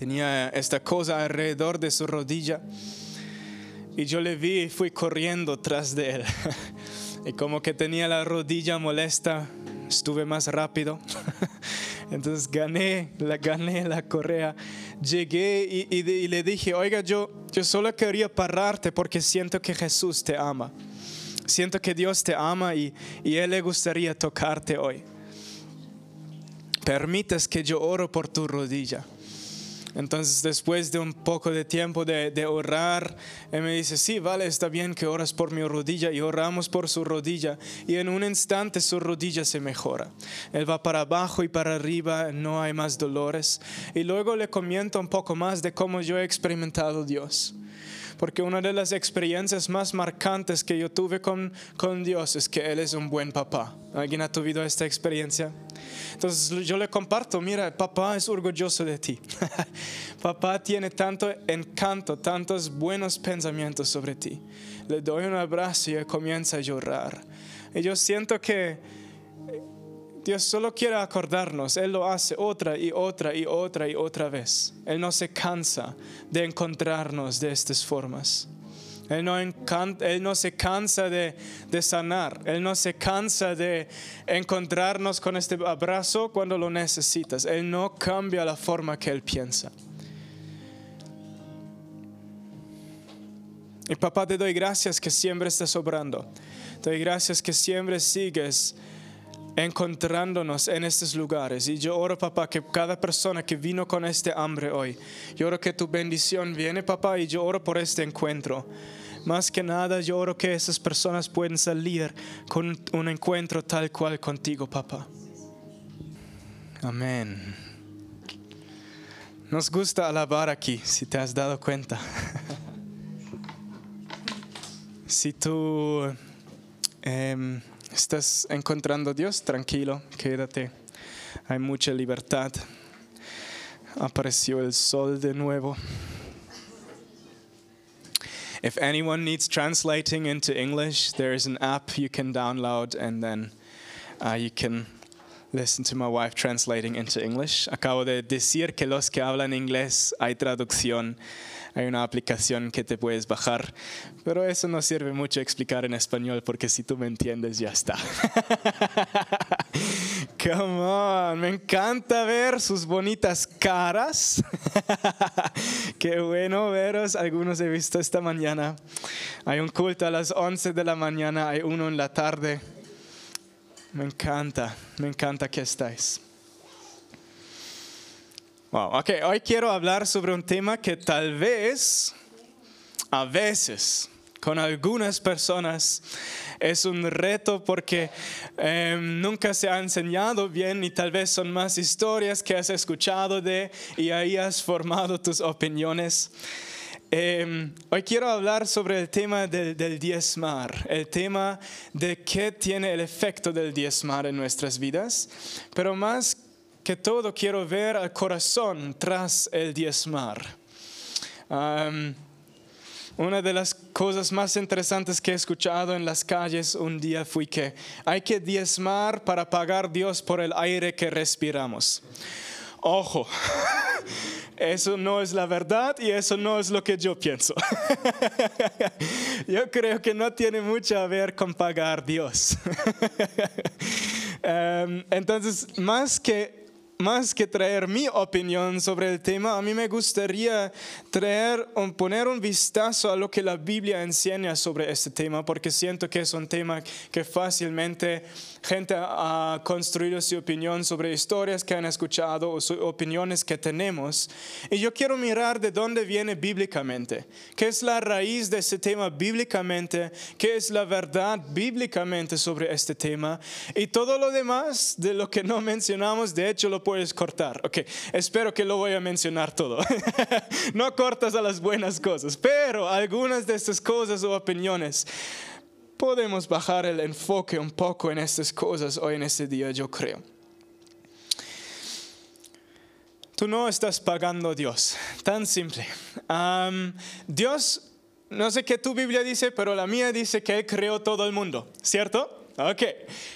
Tenía esta cosa alrededor de su rodilla. Y yo le vi y fui corriendo tras de él. Y como que tenía la rodilla molesta, estuve más rápido. Entonces gané, la gané la correa. Llegué y, y- y le dije, oiga, yo, yo solo quería pararte porque siento que Jesús te ama. Siento que Dios te ama y, y Él le gustaría tocarte hoy. Permites que yo oro por tu rodilla. Entonces después de un poco de tiempo de, de orar, él me dice, sí, vale, está bien que oras por mi rodilla y oramos por su rodilla y en un instante su rodilla se mejora. Él va para abajo y para arriba, no hay más dolores. Y luego le comento un poco más de cómo yo he experimentado Dios. Porque una de las experiencias más marcantes que yo tuve con, con Dios es que Él es un buen papá. ¿Alguien ha tenido esta experiencia? Entonces yo le comparto, mira, papá es orgulloso de ti. papá tiene tanto encanto, tantos buenos pensamientos sobre ti. Le doy un abrazo y él comienza a llorar. Y yo siento que Dios solo quiere acordarnos, Él lo hace otra y otra y otra y otra vez. Él no se cansa de encontrarnos de estas formas. Él no, se cansa de, de sanar, Él no se cansa de encontrarnos con este abrazo cuando lo necesitas. Él no cambia la forma que Él piensa. Y papá, te doy gracias que siempre estás obrando. Te doy gracias que siempre sigues encontrándonos en estos lugares. Y yo oro, papá, que cada persona que vino con este hambre hoy, yo oro que tu bendición viene, papá, y yo oro por este encuentro. Más que nada, yo oro que esas personas pueden salir con un encuentro tal cual contigo, papá. Amén. Nos gusta alabar aquí, si te has dado cuenta. si tú em, estás encontrando a Dios, tranquilo, quédate. Hay mucha libertad. Apareció el sol de nuevo. If anyone needs translating into English, there is an app you can download and then uh, you can listen to my wife translating into English. Acabo de decir que los que hablan inglés hay traducción. Hay una aplicación que te puedes bajar, pero eso no sirve mucho explicar en español porque si tú me entiendes ya está. Come on, me encanta ver sus bonitas caras. Qué bueno veros. Algunos he visto esta mañana. Hay un culto a las 11 de la mañana, hay uno en la tarde. Me encanta, me encanta que estáis. Wow, ok, hoy quiero hablar sobre un tema que tal vez, a veces, con algunas personas es un reto porque eh, nunca se ha enseñado bien y tal vez son más historias que has escuchado de y ahí has formado tus opiniones. Eh, hoy quiero hablar sobre el tema del, del diezmar, el tema de qué tiene el efecto del diezmar en nuestras vidas, pero más que todo quiero ver al corazón tras el diezmar. Una de las cosas más interesantes que he escuchado en las calles un día fue que hay que diezmar para pagar Dios por el aire que respiramos. Ojo, eso no es la verdad y eso no es lo que yo pienso. Yo creo que no tiene mucho a ver con pagar Dios. Entonces, más que más que traer mi opinión sobre el tema, a mí me gustaría traer, un- poner un vistazo a lo que la Biblia enseña sobre este tema, porque siento que es un tema que fácilmente gente ha construido su opinión sobre historias que han escuchado o sus opiniones que tenemos. Y yo quiero mirar de dónde viene bíblicamente, qué es la raíz de este tema bíblicamente, qué es la verdad bíblicamente sobre este tema y todo lo demás de lo que no mencionamos, de hecho lo puedes cortar. Ok, espero que lo voy a mencionar todo. no cortas a las buenas cosas, pero algunas de estas cosas o opiniones podemos bajar el enfoque un poco en estas cosas hoy en este día, yo creo. Tú no estás pagando a Dios, tan simple. Am, Dios, no sé qué tu Biblia dice, pero la mía dice que Él creó todo el mundo, ¿cierto? Ok,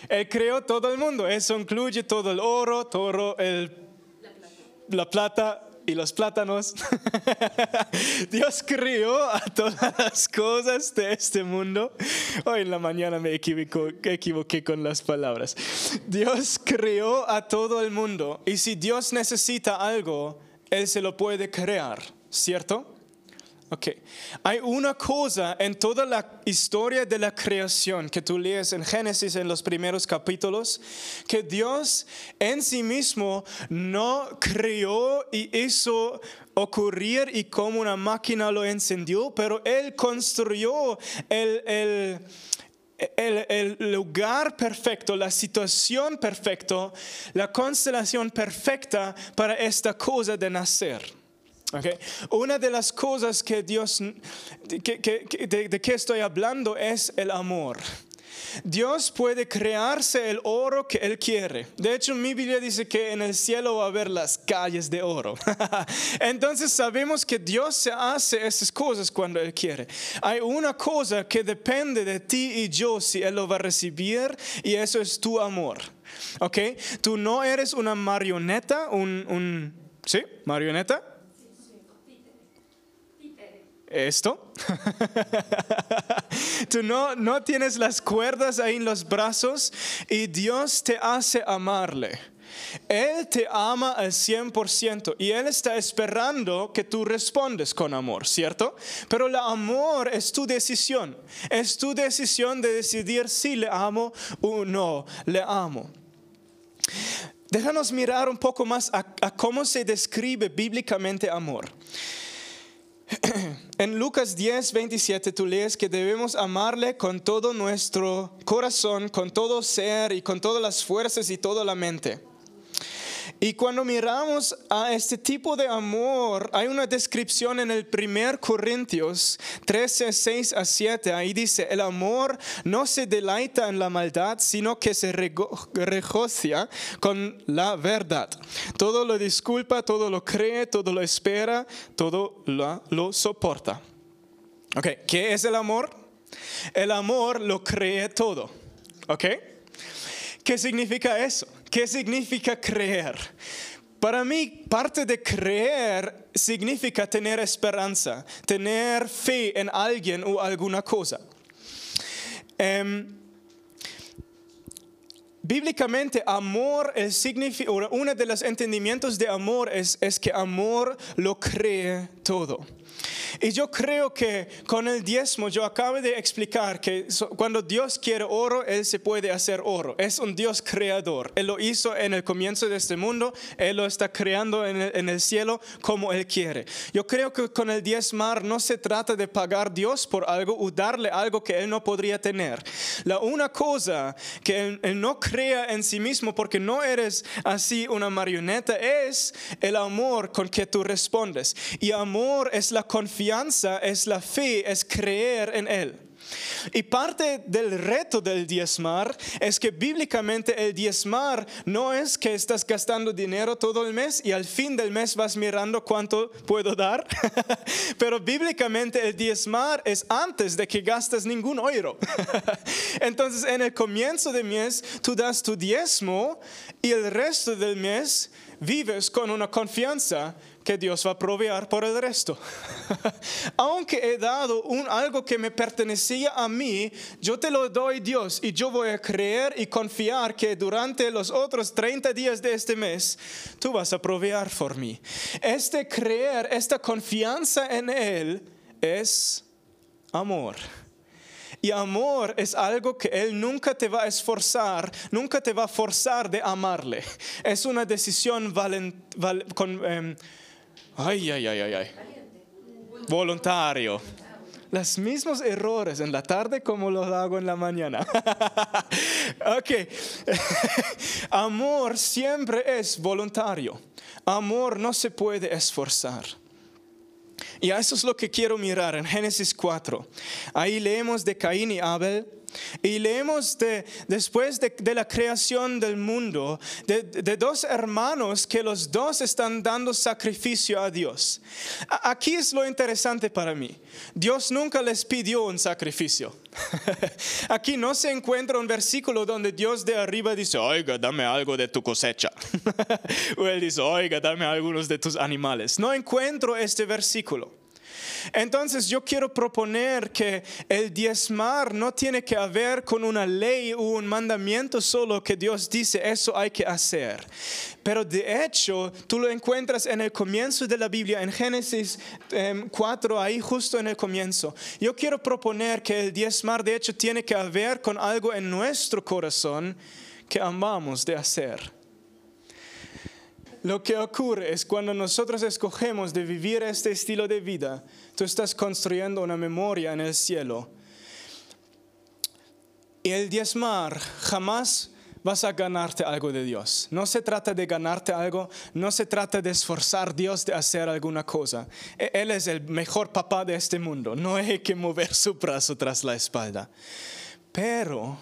Él creó todo el mundo, eso incluye todo el oro, todo el, la plata, y los plátanos. Dios crió a todas las cosas de este mundo. Hoy en la mañana me equivoqué con las palabras. Dios crió a todo el mundo y si Dios necesita algo, Él se lo puede crear, ¿cierto? Ok, hay una cosa en toda la historia de la creación que tú lees en Génesis en los primeros capítulos, que Dios en sí mismo no creó y hizo ocurrir y como una máquina lo encendió, pero Él construyó el, el el, el, lugar perfecto, la situación perfecta, la constelación perfecta para esta cosa de nacer. Okay. Una de las cosas que Dios, que, que, de, de que estoy hablando es el amor. Dios puede crearse el oro que Él quiere. De hecho, mi Biblia dice que en el cielo va a haber las calles de oro. Entonces sabemos que Dios se hace esas cosas cuando Él quiere. Hay una cosa que depende de ti y yo si Él lo va a recibir y eso es tu amor. ¿Ok? Tú no eres una marioneta, un, un ¿sí? Marioneta esto. Tú no, no tienes las cuerdas ahí en los brazos y Dios te hace amarle. Él te ama al 100% y Él está esperando que tú respondes con amor, ¿cierto? Pero el amor es tu decisión. Es tu decisión de decidir si le amo o no le amo. Déjanos mirar un poco más a, a cómo se describe bíblicamente amor. En Lucas 10, 27 tú lees que debemos amarle con todo nuestro corazón, con todo ser y con todas las fuerzas y toda la mente. Y cuando miramos a este tipo de amor, hay una descripción en el primer Corintios 13, 6 a 7. Ahí dice, el amor no se deleita en la maldad, sino que se regocia con la verdad. Todo lo disculpa, todo lo cree, todo lo espera, todo lo, lo soporta. Ok, ¿qué es el amor? El amor lo cree todo. ¿Ok? ¿Qué significa eso? ¿Qué significa creer? Para mí, parte de creer significa tener esperanza, tener fe en alguien o alguna cosa. Um, bíblicamente, amor, el uno de los entendimientos de amor es, es que amor lo cree todo. Y yo creo que con el diezmo, yo acabo de explicar que cuando Dios quiere oro, Él se puede hacer oro. Es un Dios creador. Él lo hizo en el comienzo de este mundo, Él lo está creando en el, en el cielo como Él quiere. Yo creo que con el diezmar no se trata de pagar Dios por algo o darle algo que Él no podría tener. La una cosa que él, él no crea en sí mismo porque no eres así una marioneta es el amor con que tú respondes. Y amor es la confianza es la fe, es creer en Él. Y parte del reto del diezmar es que bíblicamente el diezmar no es que estás gastando dinero todo el mes y al fin del mes vas mirando cuánto puedo dar, pero bíblicamente el diezmar es antes de que gastes ningún euro. Entonces en el comienzo del mes tú das tu diezmo y el resto del mes vives con una confianza que Dios va a proveer por el resto. Aunque he dado un, algo que me pertenecía a mí, yo te lo doy Dios y yo voy a creer y confiar que durante los otros 30 días de este mes tú vas a proveer por mí. Este creer, esta confianza en Él es amor. Y amor es algo que Él nunca te va a esforzar, nunca te va a forzar de amarle. Es una decisión con, em, Ay, ay, ay, ay, ay. Voluntario. Los mismos errores en la tarde como los hago en la mañana. ok. Amor siempre es voluntario. Amor no se puede esforzar. Y eso es lo que quiero mirar en Génesis 4. Ahí leemos de Caín y Abel Y leemos de, después de, la creación del mundo de, dos hermanos que los dos están dando sacrificio a Dios. Aquí es lo interesante para mí. Dios nunca les pidió un sacrificio. Aquí no se encuentra un versículo donde Dios de arriba dice, oiga, dame algo de tu cosecha. o Él dice, oiga, dame algunos de tus animales. No encuentro este versículo. Entonces yo quiero proponer que el diezmar no tiene que ver con una ley o un mandamiento solo que Dios dice, eso hay que hacer. Pero de hecho, tú lo encuentras en el comienzo de la Biblia, en Génesis em, 4, ahí justo en el comienzo. Yo quiero proponer que el diezmar de hecho tiene que ver con algo en nuestro corazón que amamos de hacer. Lo que ocurre es cuando nosotros escogemos de vivir este estilo de vida, tú estás construyendo una memoria en el cielo. Y el diezmar jamás vas a ganarte algo de Dios. No se trata de ganarte algo, no se trata de esforzar a Dios de hacer alguna cosa. E- Él es el mejor papá de este mundo, no hay que mover su brazo tras la espalda. Pero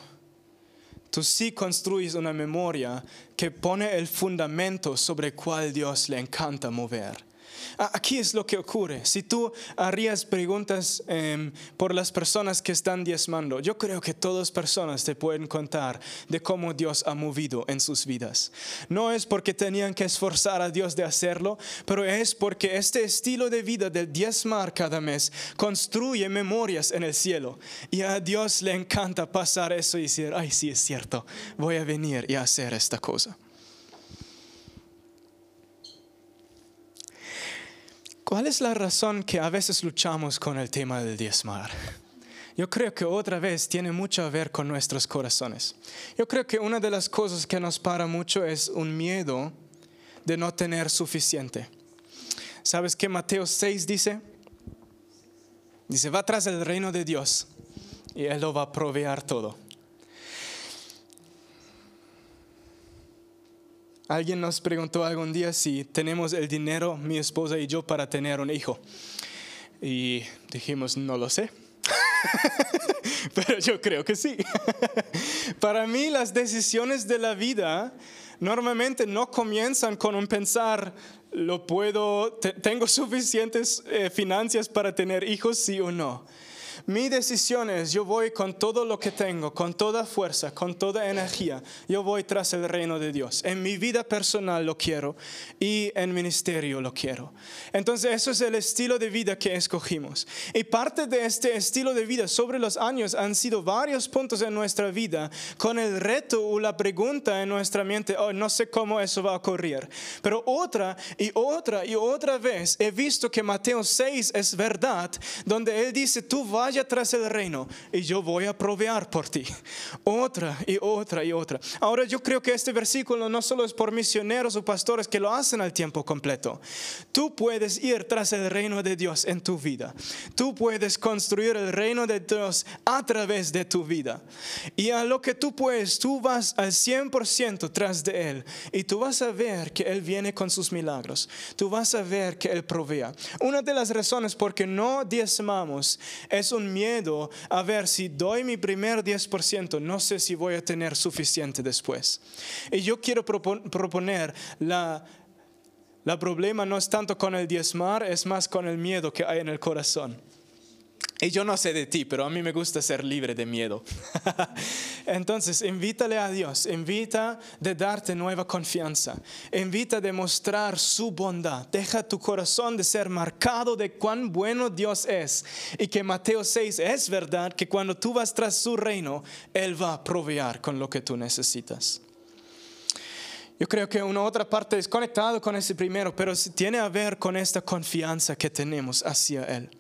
tú sí construyes una memoria que pone el fundamento sobre cual Dios le encanta mover. A- Aquí es lo que ocurre. Si tú harías preguntas em, por las personas que están diezmando, yo creo que todas personas te pueden contar de cómo Dios ha movido en sus vidas. No es porque tenían que esforzar a Dios de hacerlo, pero es porque este estilo de vida del diezmar cada mes construye memorias en el cielo. Y a Dios le encanta pasar eso y decir, ay, sí es cierto, voy a venir y hacer esta cosa. ¿Cuál es la razón que a veces luchamos con el tema del diezmar? Yo creo que otra vez tiene mucho a ver con nuestros corazones. Yo creo que una de las cosas que nos para mucho es un miedo de no tener suficiente. ¿Sabes qué Mateo 6 dice? Dice, va tras el reino de Dios y Él lo va a proveer todo. Alguien nos preguntó algún día si tenemos el dinero, mi esposa y yo, para tener un hijo. Y dijimos, no lo sé. Pero yo creo que sí. Para mí las decisiones de la vida normalmente no comienzan con un pensar, lo puedo, te- tengo suficientes eh, finanzas para tener hijos, sí o no. Mi decisión es, yo voy con todo lo que tengo, con toda fuerza, con toda energía, yo voy tras el reino de Dios. En mi vida personal lo quiero y en ministerio lo quiero. Entonces eso es el estilo de vida que escogimos. Y parte de este estilo de vida sobre los años han sido varios puntos en nuestra vida con el reto o la pregunta en nuestra mente, oh, no sé cómo eso va a ocurrir. Pero otra y otra y otra vez he visto que Mateo 6 es verdad, donde Él dice, tú vaya tras el reino y yo voy a proveer por ti. Otra y otra y otra. Ahora yo creo que este versículo no solo es por misioneros o pastores que lo hacen al tiempo completo. Tú puedes ir tras el reino de Dios en tu vida. Tú puedes construir el reino de Dios a través de tu vida. Y a lo que tú puedes, tú vas al 100% tras de Él. Y tú vas a ver que Él viene con sus milagros. Tú vas a ver que Él provea. Una de las razones por qué no diezmamos es un miedo a ver si doy mi primer 10%, no sé si voy a tener suficiente después. Y yo quiero propon- proponer la... La problema no es tanto con el diezmar, es más con el miedo que hay en el corazón. Y yo no sé de ti, pero a mí me gusta ser libre de miedo. Entonces, invítale a Dios, invita de darte nueva confianza, invita de mostrar su bondad. Deja tu corazón de ser marcado de cuán bueno Dios es y que Mateo 6 es verdad que cuando tú vas tras su reino, Él va a proveer con lo que tú necesitas. Yo creo que una otra parte es conectado con ese primero, pero tiene a ver con esta confianza que tenemos hacia Él.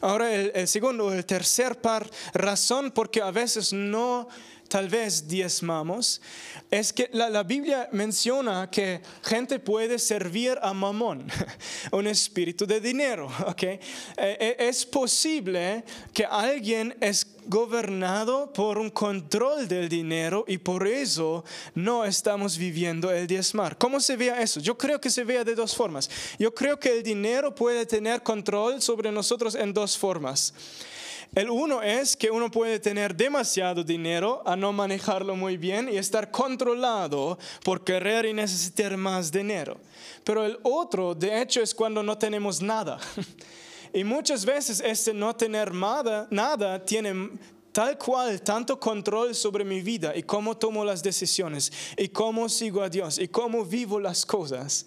Ahora, el, el segundo, el tercer par, razón porque a veces no tal vez diezmamos, es que la, la Biblia menciona que gente puede servir a mamón, un espíritu de dinero. ¿ok? Eh, eh, es posible que alguien es gobernado por un control del dinero y por eso no estamos viviendo el diezmar. ¿Cómo se vea eso? Yo creo que se vea de dos formas. Yo creo que el dinero puede tener control sobre nosotros en dos formas. El uno es que uno puede tener demasiado dinero a no manejarlo muy bien y estar controlado por querer y necesitar más dinero. Pero el otro, de hecho, es cuando no tenemos nada. Y muchas veces este no tener nada, nada tiene, tal cual tanto control sobre mi vida y cómo tomo las decisiones y cómo sigo a Dios y cómo vivo las cosas.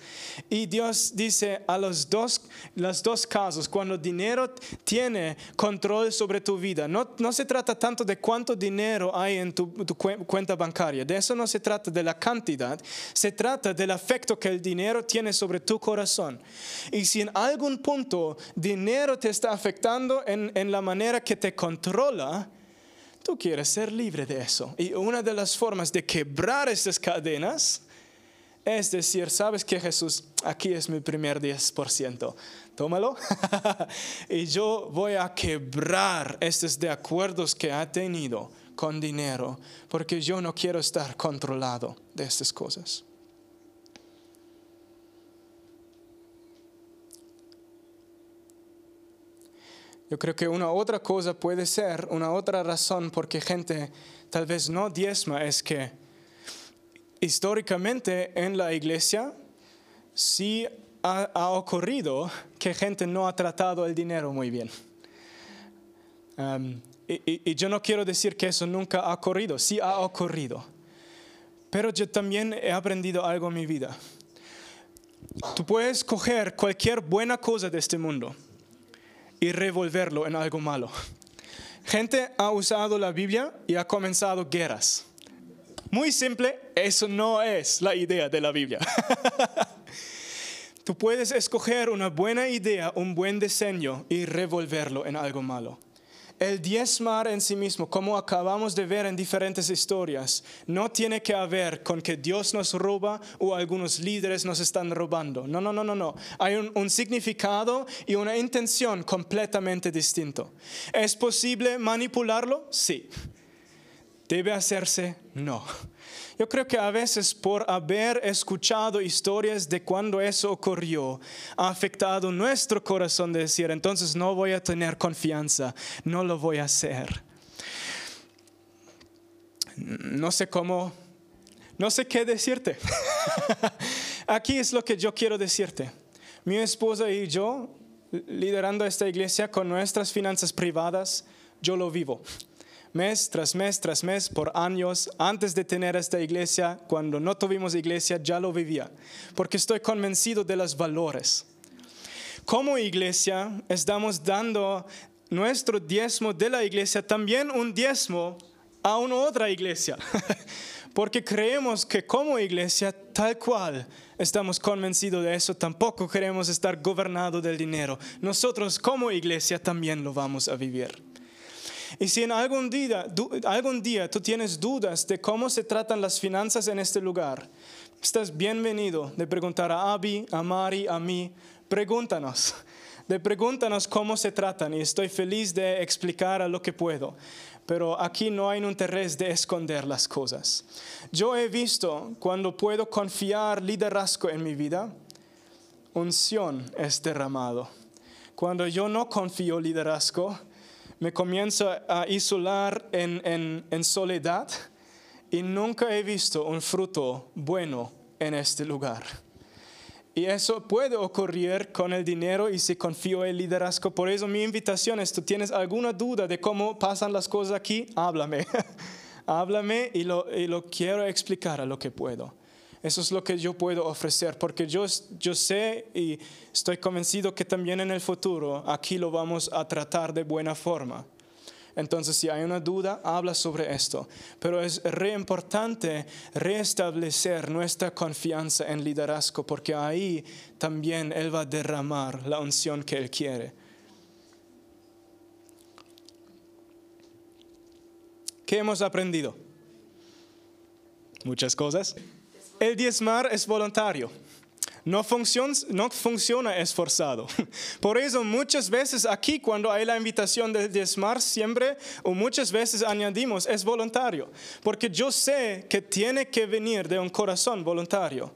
Y Dios dice a los dos, los dos casos, cuando dinero tiene control sobre tu vida, no, no se trata tanto de cuánto dinero hay en tu, cuenta bancaria, de eso no se trata de la cantidad, se trata del afecto que el dinero tiene sobre tu corazón. Y si en algún punto dinero te está afectando en, en la manera que te controla, Tú quieres ser libre de eso. Y una de las formas de quebrar estas cadenas es decir, sabes que Jesús, aquí es mi primer 10%, tómalo. y yo voy a quebrar estos de acuerdos que ha tenido con dinero, porque yo no quiero estar controlado de estas cosas. Yo creo que una otra cosa puede ser, una otra razón por qué gente tal vez no diezma es que históricamente en la iglesia sí ha, ocurrido que gente no ha tratado el dinero muy bien. Um, y, y, yo no quiero decir que eso nunca ha ocurrido, sí ha ocurrido. Pero yo también he aprendido algo en mi vida. Tú puedes coger cualquier buena cosa de este mundo y revolverlo en algo malo. Gente ha usado la Biblia y ha comenzado guerras. Muy simple, eso no es la idea de la Biblia. Tú puedes escoger una buena idea, un buen diseño y revolverlo en algo malo. El diezmar en sí mismo, como acabamos de ver en diferentes historias, no tiene que ver con que Dios nos roba o algunos líderes nos están robando. No, no, no, no, no. Hay un, significado y una intención completamente distinto. ¿Es posible manipularlo? Sí. ¿Debe hacerse? No. Yo creo que a veces por haber escuchado historias de cuando eso ocurrió, ha afectado nuestro corazón de decir, entonces no voy a tener confianza, no lo voy a hacer. No sé cómo, no sé qué decirte. Aquí es lo que yo quiero decirte. Mi esposa y yo, liderando esta iglesia con nuestras finanzas privadas, yo lo vivo mes tras mes tras mes por años. Antes de tener esta iglesia, cuando no tuvimos iglesia, ya lo vivía, porque estoy convencido de los valores. Como iglesia, estamos dando nuestro diezmo de la iglesia, también un diezmo a una otra iglesia, porque creemos que como iglesia, tal cual, estamos convencidos de eso, tampoco queremos estar gobernados del dinero. Nosotros como iglesia también lo vamos a vivir. Y si en algún día, algún día tú tienes dudas de cómo se tratan las finanzas en este lugar, estás bienvenido de preguntar a Abby, a Mari, a mí. Pregúntanos, de pregúntanos cómo se tratan y estoy feliz de explicar a lo que puedo. Pero aquí no hay un interés de esconder las cosas. Yo he visto cuando puedo confiar liderazgo en mi vida, unción es derramado. Cuando yo no confío liderazgo, me comienzo a isolar en, soledad y nunca he visto un fruto bueno en este lugar. Y eso puede ocurrir con el dinero y si confío en el liderazgo. Por eso mi invitación es, tú tienes alguna duda de cómo pasan las cosas aquí, háblame. háblame y lo, y lo quiero explicar a lo que puedo. Eso es lo que yo puedo ofrecer, porque yo, yo sé y estoy convencido que también en el futuro aquí lo vamos a tratar de buena forma. Entonces, si hay una duda, habla sobre esto. Pero es re importante restablecer nuestra confianza en liderazgo, porque ahí también Él va a derramar la unción que Él quiere. ¿Qué hemos aprendido? Muchas cosas. El diezmar es voluntario. No funciona, no funciona esforzado. Por eso muchas veces aquí cuando hay la invitación de diezmar siempre o muchas veces añadimos es voluntario. Porque yo sé que tiene que venir de un corazón voluntario.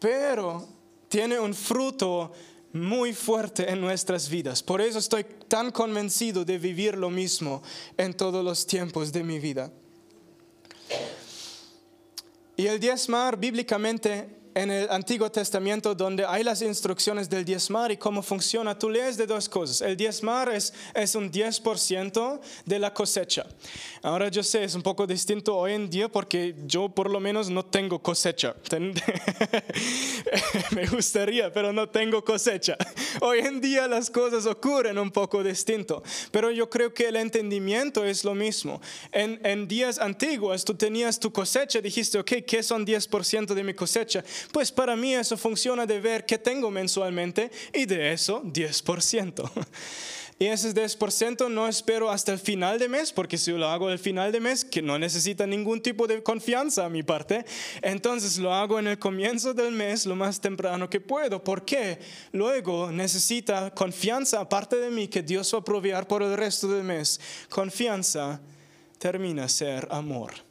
Pero tiene un fruto muy fuerte en nuestras vidas. Por eso estoy tan convencido de vivir lo mismo en todos los tiempos de mi vida. Y el diezmar bíblicamente en el Antiguo Testamento donde hay las instrucciones del diezmar y cómo funciona, tú lees de dos cosas. El diezmar es, es un 10% de la cosecha. Ahora yo sé, es un poco distinto hoy en día porque yo por lo menos no tengo cosecha. Me gustaría, pero no tengo cosecha. Hoy en día las cosas ocurren un poco distinto, pero yo creo que el entendimiento es lo mismo. En, en días antiguos tú tenías tu cosecha, dijiste, ok, ¿qué son 10% de mi cosecha? Pues para mí eso funciona de ver qué tengo mensualmente y de eso 10%. Y ese 10% no espero hasta el final de mes, porque si lo hago al final de mes, que no necesita ningún tipo de confianza a mi parte, entonces lo hago en el comienzo del mes lo más temprano que puedo. porque Luego necesita confianza aparte de mí que Dios va a proveer por el resto del mes. Confianza termina ser amor.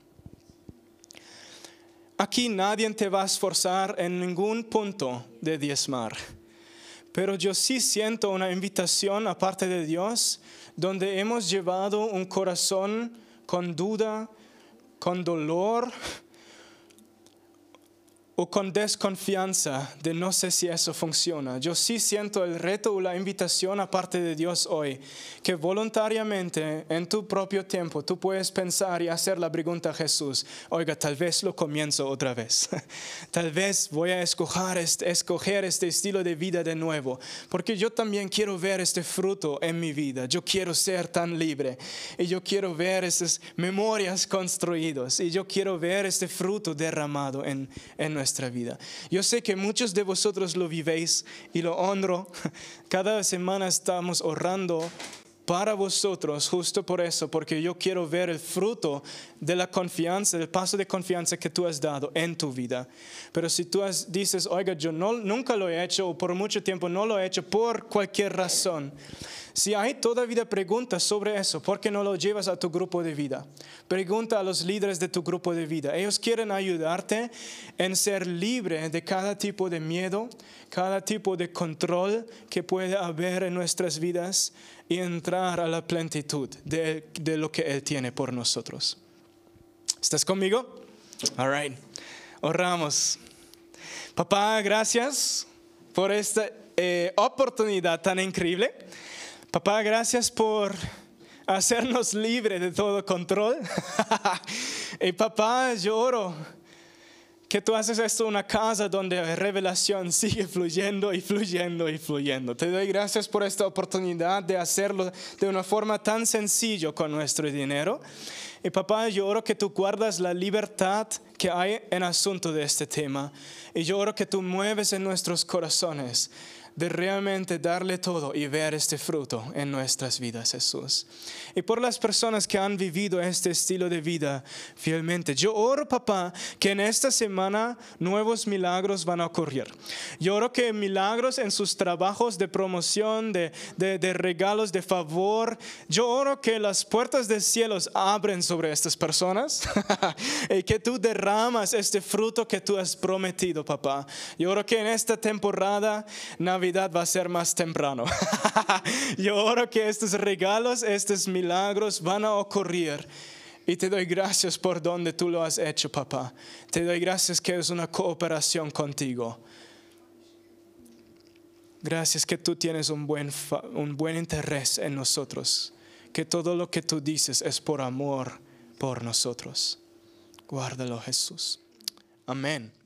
Aquí nadie te va a esforzar en ningún punto de diezmar. Pero yo sí siento una invitación aparte de Dios, donde hemos llevado un corazón con duda, con dolor, o con desconfianza de no sé si eso funciona. Yo sí siento el reto o la invitación aparte de Dios hoy, que voluntariamente en tu propio tiempo tú puedes pensar y hacer la pregunta a Jesús, oiga, tal vez lo comienzo otra vez, tal vez voy a escoger este, escoger este estilo de vida de nuevo, porque yo también quiero ver este fruto en mi vida, yo quiero ser tan libre y yo quiero ver estas memorias construidas y yo quiero ver este fruto derramado en, en nuestra vida. Yo sé que muchos de vosotros lo vivéis y lo honro. Cada semana estamos orando para vosotros, justo por eso, porque yo quiero ver el fruto de la confianza, del paso de confianza que tú has dado en tu vida. Pero si tú dices, oiga, yo no, nunca lo he hecho o por mucho tiempo no lo he hecho por cualquier razón, si hay todavía preguntas sobre eso, ¿por qué no lo llevas a tu grupo de vida? Pregunta a los líderes de tu grupo de vida. Ellos quieren ayudarte en ser libre de cada tipo de miedo, cada tipo de control que puede haber en nuestras vidas y entrar a la plenitud de, lo que Él tiene por nosotros. ¿Estás conmigo? All right. Oramos. Papá, gracias por esta eh, oportunidad tan increíble. Papá, gracias por hacernos libre de todo control. y papá, lloro que tú haces esto una casa donde la revelación sigue fluyendo y fluyendo y fluyendo. Te doy gracias por esta oportunidad de hacerlo de una forma tan sencilla con nuestro dinero. Y papá, yo oro que tú guardas la libertad que hay en asunto de este tema. Y yo oro que tú mueves en nuestros corazones de realmente darle todo y ver este fruto en nuestras vidas, Jesús. Y por las personas que han vivido este estilo de vida fielmente, yo oro, papá, que en esta semana nuevos milagros van a ocurrir. Yo oro que milagros en sus trabajos de promoción, de, de, regalos, de favor, yo oro que las puertas de cielos abren sobre estas personas y que tú derramas este fruto que tú has prometido, papá. Yo oro que en esta temporada Va a ser más temprano. Yo oro que estos regalos, estos milagros van a ocurrir. Y te doy gracias por donde tú lo has hecho, papá. Te doy gracias que es una cooperación contigo. Gracias que tú tienes un buen, un buen interés en nosotros. Que todo lo que tú dices es por amor por nosotros. Guárdalo, Jesús. Amén.